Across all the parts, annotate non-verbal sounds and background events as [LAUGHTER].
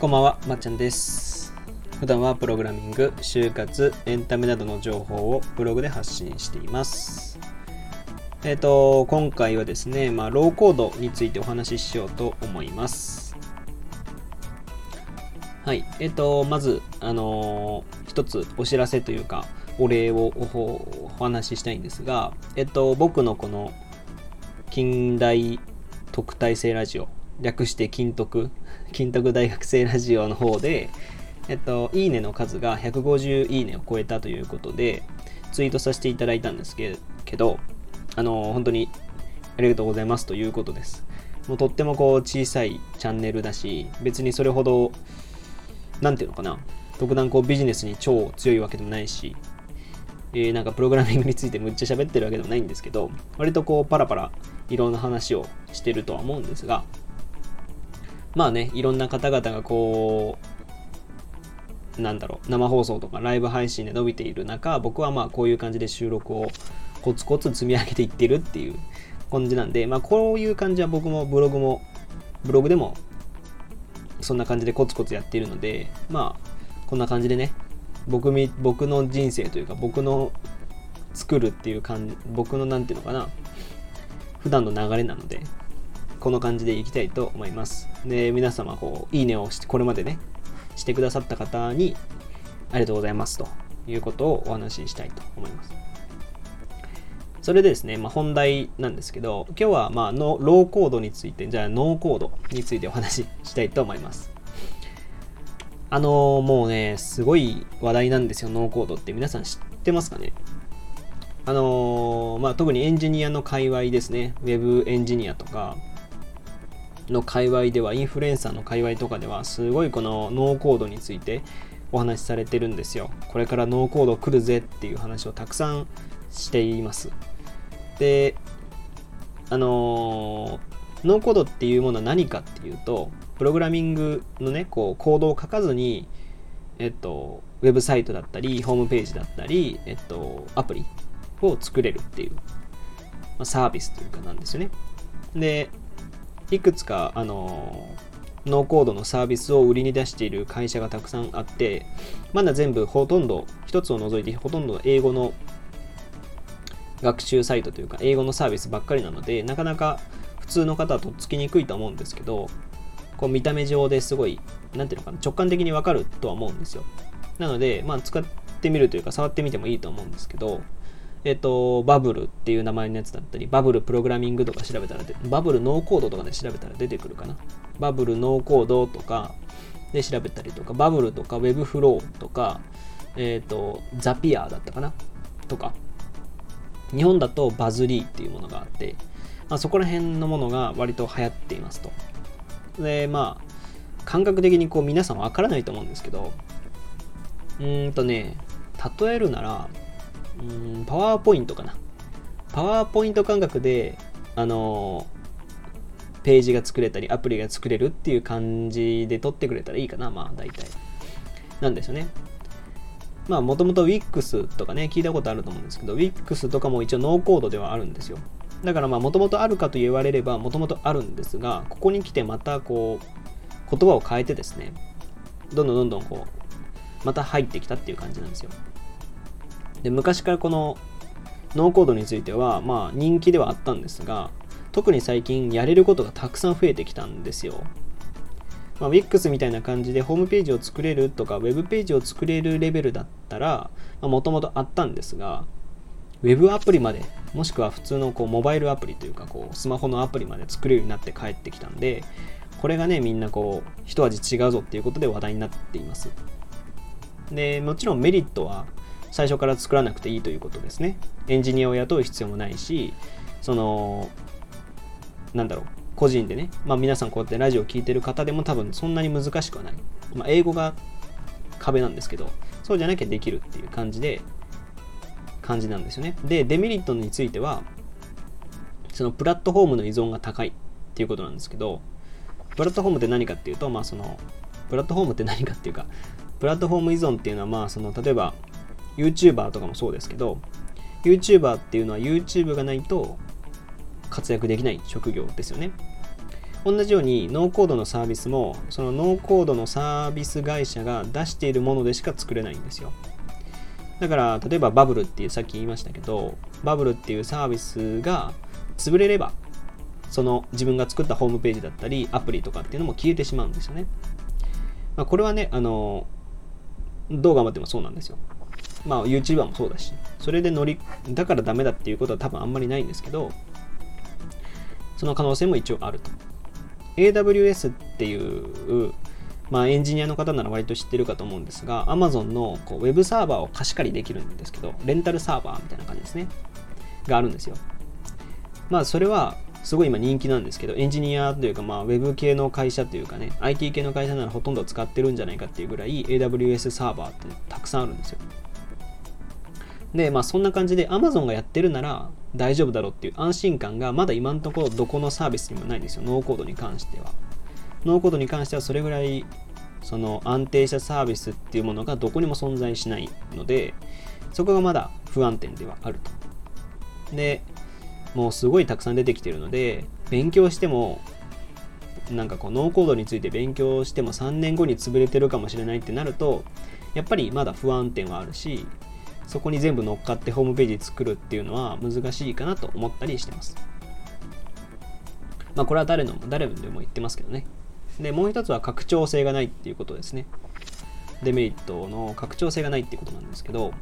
こんばんは、まっちゃんです。普段はプログラミング、就活、エンタメなどの情報をブログで発信しています。えっ、と、今回はですね、まあ、ローコードについてお話ししようと思います。はい。えっ、と、まず、あのー一つお知らせというか、お礼をおお話ししたいんですが、えっ、と、僕のこの近代特待生ラジオ。略して金徳。[LAUGHS] 金徳大学生ラジオの方でえっといいねの数が150いいねを超えたということでツイートさせていただいたんですけどあの本当にありがとうございますということです。もうとってもこう小さいチャンネルだし別にそれほどなんていうのかな。特段こうビジネスに超強いわけでもないしえーなんかプログラミングについてむっちゃ喋ってるわけでもないんですけど割とこうパラパラいろんな話をしてるとは思うんですがまあねいろんな方々がこうなんだろう生放送とかライブ配信で伸びている中僕はまあこういう感じで収録をコツコツ積み上げていってるっていう感じなんでまあこういう感じは僕もブログもブログでもそんな感じでコツコツやっているのでまあこんな感じでね僕み僕の人生というか僕の作るっていう感じ僕のなんていうのかな普段の流れなのでこの感じでいきたいと思います。で皆様こういいねをしてこれまでねしてくださった方にありがとうございますということをお話ししたいと思います。それでですね、まあ、本題なんですけど今日はまあのローコードについてじゃあノーコードについてお話ししたいと思います。あのーもうね、すごい話題なんですよ、ノーコードって。皆さん知ってますかね？あのーまあ、特にエンジニアの界隈ですね。ウェブエンジニアとかの界隈では、インフルエンサーの界隈とかでは、すごいこのノーコードについてお話しされてるんですよ。これからノーコード来るぜっていう話をたくさんしています。で、あのーノーコードっていうものは何かっていうと、プログラミングのね、こう、コードを書かずに、えっと、ウェブサイトだったり、ホームページだったり、えっと、アプリを作れるっていう、まあ、サービスというかなんですよね。で、いくつか、あのーノーコードのサービスを売りに出している会社がたくさんあって、まだ全部ほとんど、一つを除いてほとんど英語の学習サイトというか、英語のサービスばっかりなので、なかなか普通の方はとっつきにくいと思うんですけど、こう見た目上ですごい、なんていうのかな、直感的にわかるとは思うんですよ。なので、まあ、使ってみるというか、触ってみてもいいと思うんですけど、えっと、バブルっていう名前のやつだったり、バブルプログラミングとか調べたら、バブルノーコードとかで調べたら出てくるかな。バブルノーコードとかで調べたりとか、バブルとか Web フローとか、えっと、ザピアだったかなとか、日本だとバズリーっていうものがあって、まあ、そこら辺のものが割と流行っていますと。で、まあ、感覚的にこう皆さんわからないと思うんですけど、うーんとね、例えるなら、うん、パワーポイントかな。パワーポイント感覚で、あのーページが作れたり、アプリが作れるっていう感じで撮ってくれたらいいかな、まあ、大体。なんですよね。まあ、もともと Wix とかね、聞いたことあると思うんですけど、Wix とかも一応ノーコードではあるんですよ。だからまあ、もともとあるかと言われれば、もともとあるんですが、ここに来てまたこう、言葉を変えてですね、どんどんどんどんこう、また入ってきたっていう感じなんですよ。で、昔からこのノーコードについては、まあ人気ではあったんですが、特に最近やれることがたくさん増えてきたんですよ。まあ、Wix みたいな感じでホームページを作れるとか、ウェブページを作れるレベルだったら、もともとあったんですが、ウェブアプリまで、もしくは普通のこうモバイルアプリというか、こうスマホのアプリまで作れるようになって帰ってきたんで、これがね、みんなこう、一味違うぞっていうことで話題になっています。で、もちろんメリットは、最初から作らなくていいということですね。エンジニアを雇う必要もないし、その、なんだろう、個人でね、まあ皆さんこうやってラジオを聞いてる方でも多分そんなに難しくはない。まあ英語が壁なんですけど、そうじゃなきゃできるっていう感じで、感じなんですよね。で、デメリットについては、そのプラットフォームの依存が高いっていうことなんですけど、プラットフォームって何かっていうと、まあその、プラットフォームって何かっていうか、プラットフォーム依存っていうのは、まあその、例えば、YouTuber とかもそうですけど、YouTuber っていうのは YouTube がないと活躍できない職業ですよね。同じようにノーコードのサービスもそのノーコードのサービス会社が出しているものでしか作れないんですよ。だから例えばバブルっていうさっき言いましたけどバブルっていうサービスが潰れればその自分が作ったホームページだったりアプリとかっていうのも消えてしまうんですよね。まあ、これはねあのどう頑張ってもそうなんですよ。まあ YouTuber もそうだしそれで乗りだからダメだっていうことは多分あんまりないんですけどその可能性も一応あると。AWS っていうまあ、エンジニアの方なら割と知ってるかと思うんですが、Amazon のこうウェブサーバーを貸し借りできるんですけど、レンタルサーバーみたいな感じですね。があるんですよ。まあ、それはすごい今人気なんですけど、エンジニアというか、まあ、ウェブ系の会社というかね、IT 系の会社ならほとんど使ってるんじゃないかっていうぐらい AWS サーバーってたくさんあるんですよ。で、まあ、そんな感じで Amazon がやってるなら大丈夫だろうっていう安心感がまだ今のところどこのサービスにもないんですよ、ノーコードに関しては。ノーコードに関してはそれぐらいその安定したサービスっていうものがどこにも存在しないのでそこがまだ不安定ではあると。でもうすごいたくさん出てきてるので勉強してもなんかこうノーコードについて勉強しても3年後に潰れてるかもしれないってなるとやっぱりまだ不安定はあるしそこに全部乗っかってホームページ作るっていうのは難しいかなと思ったりしてます。まあこれは誰の誰でも言ってますけどね。で、もう一つは拡張性がないっていうことですね。デメリットの拡張性がないっていうことなんですけど、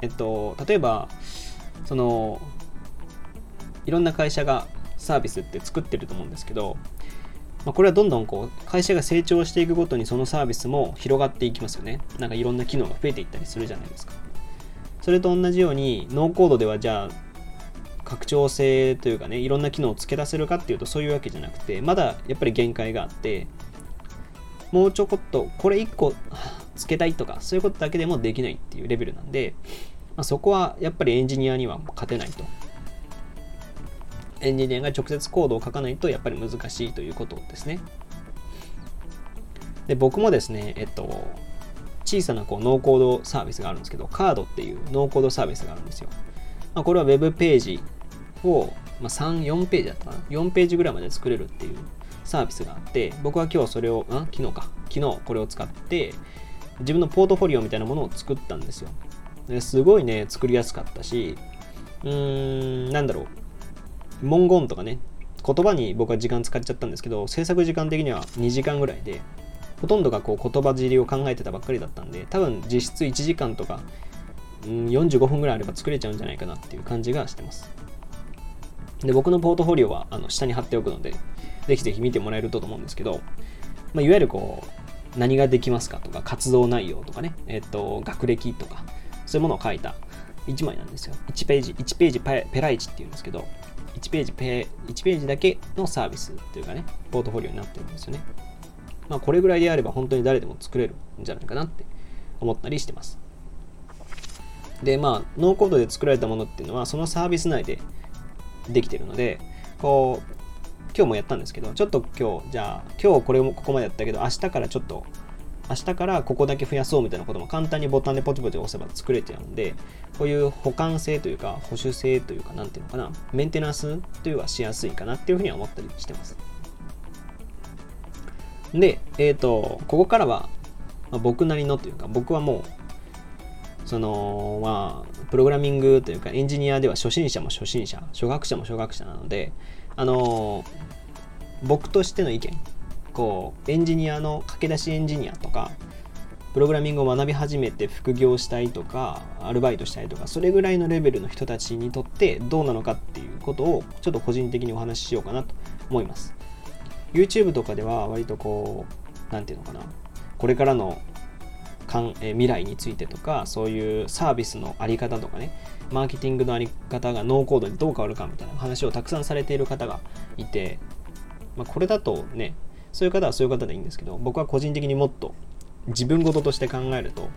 えっと、例えば、その、いろんな会社がサービスって作ってると思うんですけど、まあ、これはどんどんこう会社が成長していくごとにそのサービスも広がっていきますよね。なんかいろんな機能が増えていったりするじゃないですか。それと同じようにノーコードではじゃあ拡張性というかねいろんな機能を付け出せるかっていうとそういうわけじゃなくてまだやっぱり限界があってもうちょこっとこれ1個付けたいとかそういうことだけでもできないっていうレベルなんで、まあ、そこはやっぱりエンジニアには勝てないとエンジニアが直接コードを書かないとやっぱり難しいということですねで僕もですねえっと。小さなこうノーコードサービスがあるんですけどカードっていうノーコードサービスがあるんですよ、まあ、これは Web ページを、まあ、3、4ページだったかな ?4 ページぐらいまで作れるっていうサービスがあって、僕は今日それを、あ昨日か。昨日これを使って、自分のポートフォリオみたいなものを作ったんですよ。ですごいね、作りやすかったし、うーん、なんだろう。文言とかね、言葉に僕は時間使っちゃったんですけど、制作時間的には2時間ぐらいで、ほとんどがこう言葉尻を考えてたばっかりだったんで、多分実質1時間とか、うん、45分ぐらいあれば作れちゃうんじゃないかなっていう感じがしてます。で、僕のポートフォリオはあの下に貼っておくので、ぜひぜひ見てもらえるとと思うんですけど、まあ、いわゆるこう、何ができますかとか、活動内容とかね、えっ、と、学歴とか、そういうものを書いた1枚なんですよ。1ページ、1ページペペライチっていうんですけど、1ページペ、1ページだけのサービスというかね、ポートフォリオになってるんですよね。まあ、これぐらいであれば本当に誰でも作れるんじゃないかなって思ったりしてます。で、まあ、ノーコードで作られたものっていうのは、そのサービス内でできてるので、こう、今日もやったんですけど、ちょっと今日、じゃあ、今日これもここまでやったけど、明日からちょっと、明日からここだけ増やそうみたいなことも簡単にボタンでポチポチ押せば作れちゃうんで、こういう保管性というか、保守性というか、なんていうのかな、メンテナンスというのはしやすいかなっていうふうには思ったりしてます。で、えっ、ー、と、ここからは、まあ、僕なりのというか、僕はもう、その、まあ、プログラミングというかエンジニアでは初心者も初心者、初学者も初学者なので、あの僕としての意見、こう、エンジニアの駆け出しエンジニアとか、プログラミングを学び始めて副業したいとか、アルバイトしたいとか、それぐらいのレベルの人たちにとってどうなのかっていうことをちょっと個人的にお話ししようかなと思います。YouTube とかでは割とこう、なんていうのかな、これからのかん、え未来についてとかそういうサービスのあり方とかねマーケティングのあり方がノーコードにどう変わるかみたいな話をたくさんされている方がいて、まあ、これだとねそういう方はそういう方でいいんですけど僕は個人的にもっと自分事として考えると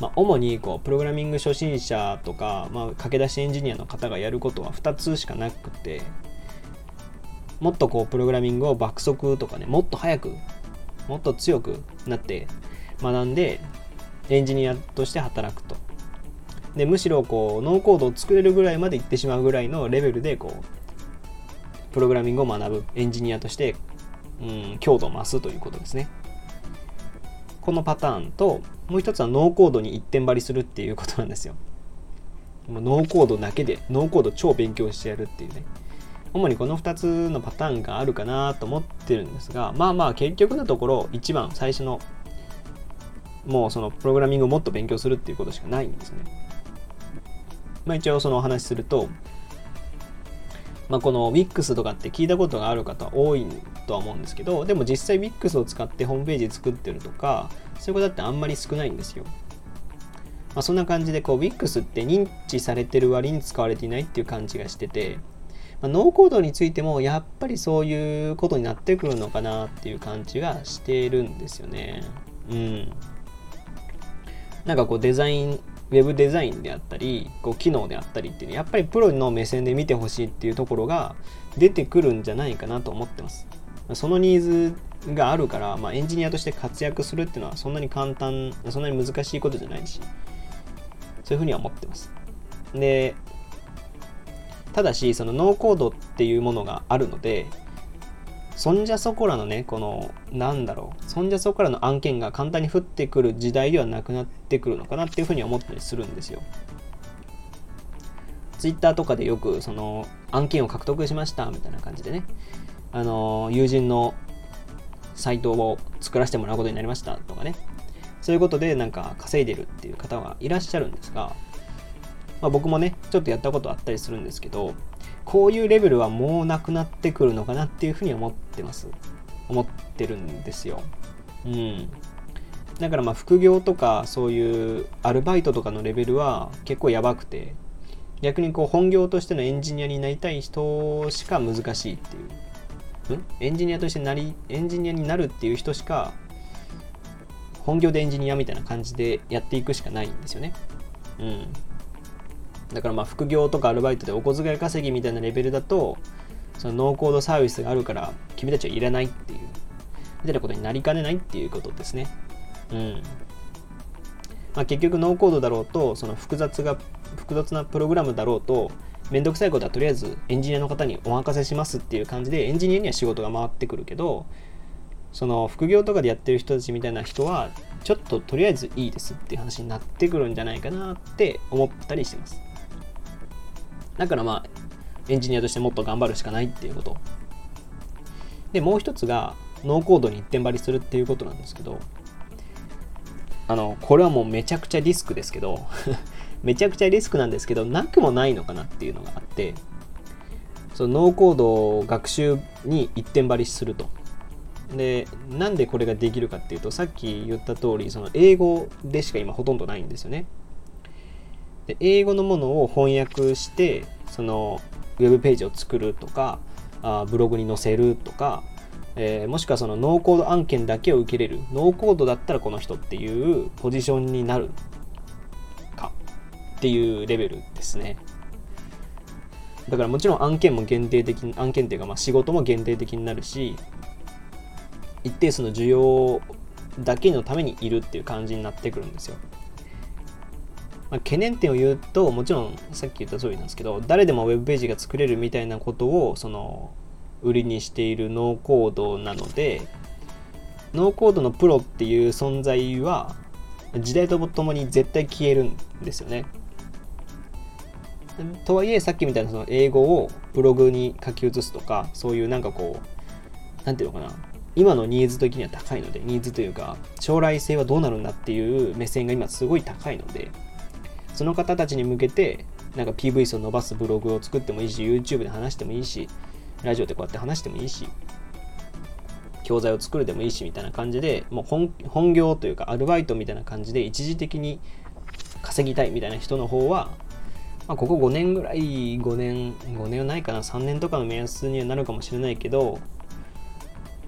まあ、主にこうプログラミング初心者とか、まあ、駆け出しエンジニアの方がやることは2つしかなくてもっとこうプログラミングを爆速とかねもっと早くもっと強くなって学んでエンジニアとして働くとでむしろこうノーコードを作れるぐらいまで行ってしまうぐらいのレベルでこうプログラミングを学ぶエンジニアとして、うん、強度を増すということですね。このパターンともう一つはノーコードに一点張りするっていうことなんですよ。ノーコードだけでノーコード超勉強してやるっていうね。主にこの2つのパターンがあるかなと思ってるんですが、まあまあ結局のところ一番最初のもうそのプログラミングをもっと勉強するっていうことしかないんですね。まあ一応そのお話しすると、まあ、この Wix とかって聞いたことがある方多いとは思うんですけど、でも実際 Wix を使ってホームページ作ってるとか、そういうことってあんまり少ないんですよ。まあ、そんな感じでこう Wix って認知されてる割に使われていないっていう感じがしてて、まあ、ノーコードについてもやっぱりそういうことになってくるのかなっていう感じがしているんですよね。うん。なんかこうデザインウェブデザインであったりこう機能であったりっていうのやっぱりプロの目線で見てほしいっていうところが出てくるんじゃないかなと思ってます。そのニーズがあるから、まあ、エンジニアとして活躍するっていうのはそんなに簡単そんなに難しいことじゃないしそういうふうには思ってます。でただしそのノーコードっていうものがあるのでそんじゃそこらのね、この、なんだろう、そんじゃそこらの案件が簡単に降ってくる時代ではなくなってくるのかなっていうふうに思ったりするんですよ。Twitter とかでよく、その、案件を獲得しましたみたいな感じでね、あの、友人のサイトを作らせてもらうことになりましたとかね、そういうことでなんか稼いでるっていう方がいらっしゃるんですが、まあ、僕もね、ちょっとやったことあったりするんですけど、こういうレベルはもうなくなってくるのかなっていうふうに思ってます。思ってるんですよ。うん。だからまあ副業とかそういうアルバイトとかのレベルは結構やばくて逆にこう本業としてのエンジニアになりたい人しか難しいっていう。ん？エンジニアとしてなり、エンジニアになるっていう人しか本業でエンジニアみたいな感じでやっていくしかないんですよね。うん。だからまあ副業とかアルバイトでお小遣い稼ぎみたいなレベルだとそのノーコードサービスがあるから君たちはいらないっていうみたいなことになりかねないっていうことですね。うん。まあ、結局ノーコードだろうとその複雑が複雑なプログラムだろうとめんどくさいことはとりあえずエンジニアの方にお任せしますっていう感じでエンジニアには仕事が回ってくるけどその副業とかでやってる人たちみたいな人はちょっととりあえずいいですっていう話になってくるんじゃないかなって思ったりしてます。だからまあ、エンジニアとしてもっと頑張るしかないっていうこと。で、もう一つが、ノーコードに一点張りするっていうことなんですけど、あの、これはもうめちゃくちゃリスクですけど [LAUGHS] めちゃくちゃリスクなんですけど、なくもないのかなっていうのがあって、そのノーコードを学習に一点張りすると。で、なんでこれができるかっていうと、さっき言った通り、その英語でしか今ほとんどないんですよね。で英語のものを翻訳してそのウェブページを作るとかあブログに載せるとか、えー、もしくはそのノーコード案件だけを受けれる。ノーコードだったらこの人っていうポジションになるか。っていうレベルですね。だからもちろん案件も限定的案件っていうかまあ仕事も限定的になるし一定数の需要だけのためにいるっていう感じになってくるんですよ。まあ、懸念点を言うともちろんさっき言った通りなんですけど誰でもウェブページが作れるみたいなことをその売りにしているノーコードなのでノーコードのプロっていう存在は時代とともに絶対消えるんですよね。とはいえさっきみたいなその英語をブログに書き写すとかそういうなんかこう何て言うのかな今のニーズ的には高いのでニーズというか将来性はどうなるんだっていう目線が今すごい高いのでその方たちに向けてなんか PV 数を伸ばすブログを作ってもいいし YouTube で話してもいいしラジオでこうやって話してもいいし教材を作るでもいいしみたいな感じでもう本業というかアルバイトみたいな感じで一時的に稼ぎたいみたいな人の方は、まあ、ここ5年ぐらい5年5年はないかな3年とかの目安にはなるかもしれないけど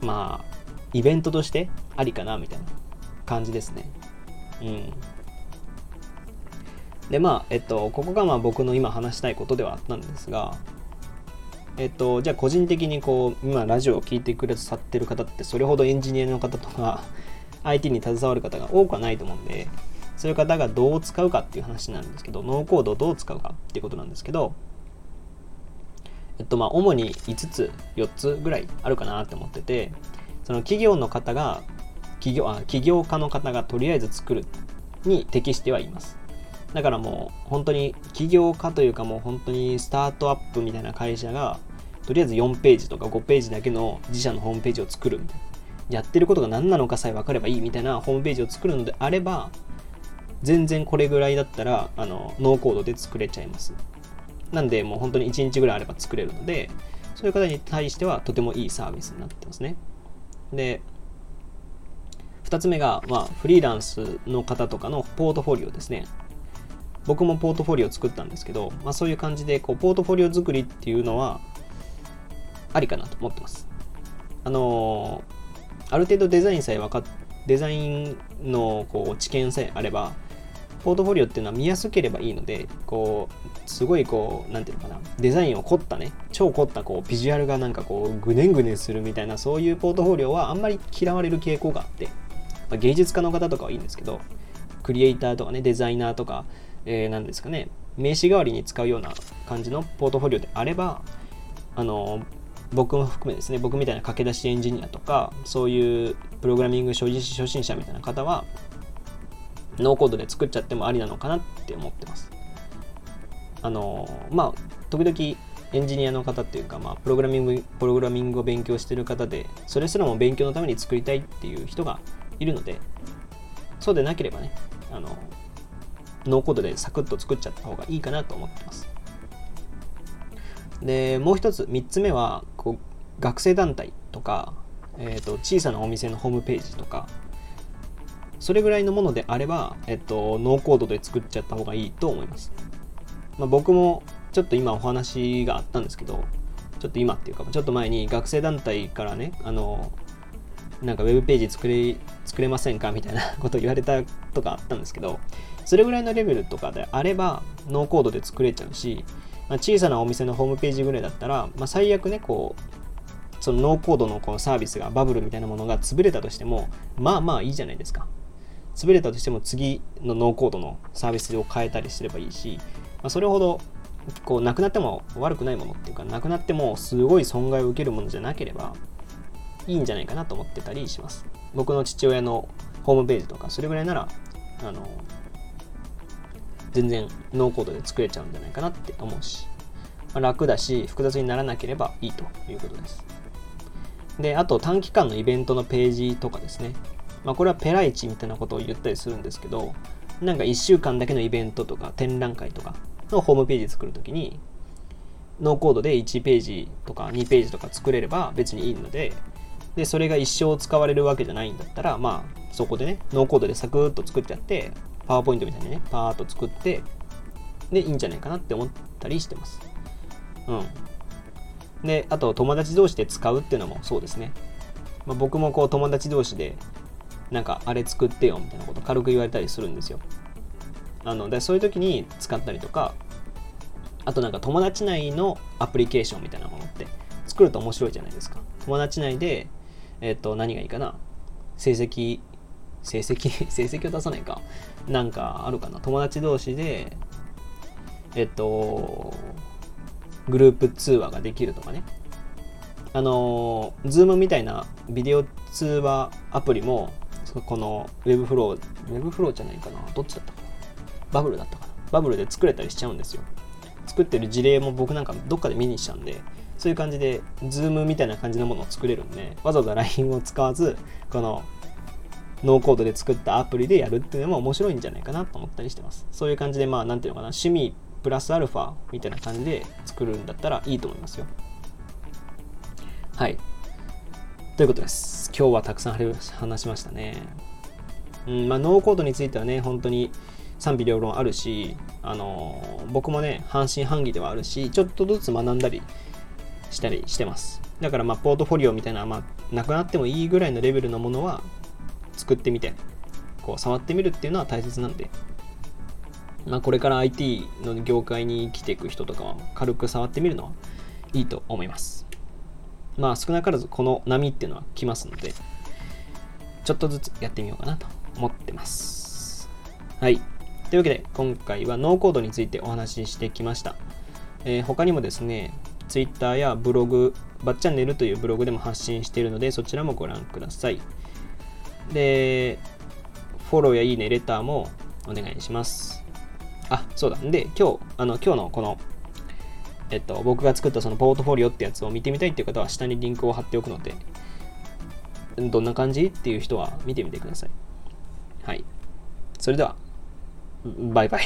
まあイベントとしてありかなみたいな感じですね。うん。でまあえっとここがまあ僕の今話したいことではあったんですがえっとじゃあ個人的にこう今ラジオを聴いてくださってる方ってそれほどエンジニアの方とか [LAUGHS] IT に携わる方が多くはないと思うんでそういう方がどう使うかっていう話なんですけど、ノーコードをどう使うかっていうことなんですけど、えっとまあ主に5つ、4つぐらいあるかなって思ってて、その企業の方が、企業あ起業家の方がとりあえず作るに適してはいます。だからもう本当に起業家というかもう本当にスタートアップみたいな会社がとりあえず4ページとか5ページだけの自社のホームページを作るみたいな。やってることが何なのかさえ分かればいいみたいなホームページを作るのであれば、全然これぐらいだったら、あの、ノーコードで作れちゃいます。なんで、もう本当に1日ぐらいあれば作れるので、そういう方に対してはとてもいいサービスになってますね。で、2つ目が、まあ、フリーランスの方とかのポートフォリオですね。僕もポートフォリオ作ったんですけど、まあ、そういう感じでこうポートフォリオ作りっていうのはありかなと思ってます。あのー、ある程度デザインさえ分かっデザインのこう知見さえあればポートフォリオっていうのは見やすければいいのでこうすごいこう何て言うのかなデザインを凝ったね超凝ったこうビジュアルがなんかこうグネングネするみたいなそういうポートフォリオはあんまり嫌われる傾向があって、まあ、芸術家の方とかはいいんですけどクリエイターとかねデザイナーとか、えー、何ですかね名刺代わりに使うような感じのポートフォリオであればあの僕も含めですね僕みたいな駆け出しエンジニアとかそういうプログラミング初心者みたいな方はノーコードで作っちゃってもありなのかなって思ってます。あのまあ時々エンジニアの方っていうか、まあ、プログラミングプログラミングを勉強してる方でそれすらも勉強のために作りたいっていう人がいるのでそうでなければねあのノーコードでサクッと作っちゃった方がいいかなと思ってますでもう一つ3つ目はこう学生団体とか、えーと、小さなお店のホームページとかそれぐらいのものであれば、えっと、ノーコードで作っちゃった方がいいと思います。まあ、僕もちょっと今お話があったんですけど、ちょっと今っていうか、ちょっと前に学生団体からね、あの、なんかウェブページ作れ、作れませんかみたいなこと言われたとかあったんですけど、それぐらいのレベルとかであれば、ノーコードで作れちゃうし、まあ、小さなお店のホームページぐらいだったら、まあ、最悪ね、こう、そのノーコードのこのサービスがバブルみたいなものが潰れたとしても、まあまあいいじゃないですか。潰れたとしても次のノーコードのサービスを変えたりすればいいし、まあ、それほどこうなくなっても悪くないものっていうかなくなってもすごい損害を受けるものじゃなければいいんじゃないかなと思ってたりします僕の父親のホームページとかそれぐらいならあの全然ノーコードで作れちゃうんじゃないかなって思うし、まあ、楽だし複雑にならなければいいということです。であと短期間のイベントのページとかですね。まあ、これはペライチみたいなことを言ったりするんですけど、なんか1週間だけのイベントとか展覧会とかのホームページ作るときに、ノーコードで1ページとか2ページとか作れれば別にいいので、で、それが一生使われるわけじゃないんだったら、まあ、そこでね、ノーコードでサクッと作っちゃって、パワーポイントみたいにね、パーッと作って、で、いいんじゃないかなって思ったりしてます。うん。で、あと、友達同士で使うっていうのもそうですね。まあ、僕もこう、友達同士でなんかあれ作ってよみたいなこと軽く言われたりするんですよ。あのでそういう時に使ったりとかあとなんか友達内のアプリケーションみたいなものって作ると面白いじゃないですか。友達内で、えっ、と、何がいいかな？成績、成績、[LAUGHS] 成績を出さないか。なんかあるかな友達同士で、えっ、と、グループ通話ができるとかね。あの、Zoom みたいなビデオ通話アプリもこの Webflow、Webflow じゃないかなどっちだったかなバブルだったかなバブルで作れたりしちゃうんですよ。作ってる事例も僕なんかどっかで見にしたんで、そういう感じで、Zoom みたいな感じのものを作れるんで、わざわざ LINE を使わず、このノーコードで作ったアプリでやるっていうのも面白いんじゃないかなと思ったりしてます。そういう感じで、まあ、なんていうのかな、趣味プラスアルファみたいな感じで作るんだったらいいと思いますよ。はい。ということです。今日はたくさん話しましたね。うんまあ、ノーコードについてはね、本当に賛否両論あるし、あのー、僕もね、半信半疑ではあるし、ちょっとずつ学んだりしたりしてます。だから、まあ、ポートフォリオみたいな、まあ、なくなってもいいぐらいのレベルのものは作ってみて、こう、触ってみるっていうのは大切なんで、まあ、これから IT の業界に生きていく人とかは軽く触ってみるのはいいと思います。まあ少なからずこの波っていうのは来ますので、ちょっとずつやってみようかなと思ってます。はい。というわけで、今回はノーコードについてお話ししてきました。えー他にもですね、Twitter やブログ、バッチャンネルというブログでも発信しているので、そちらもご覧ください。で、フォローやいいね、レターもお願いします。あ、そうだ。で、今日、あの、今日のこの、えっと、僕が作ったそのポートフォリオってやつを見てみたいっていう方は下にリンクを貼っておくので、どんな感じっていう人は見てみてください。はい。それでは、バイバイ。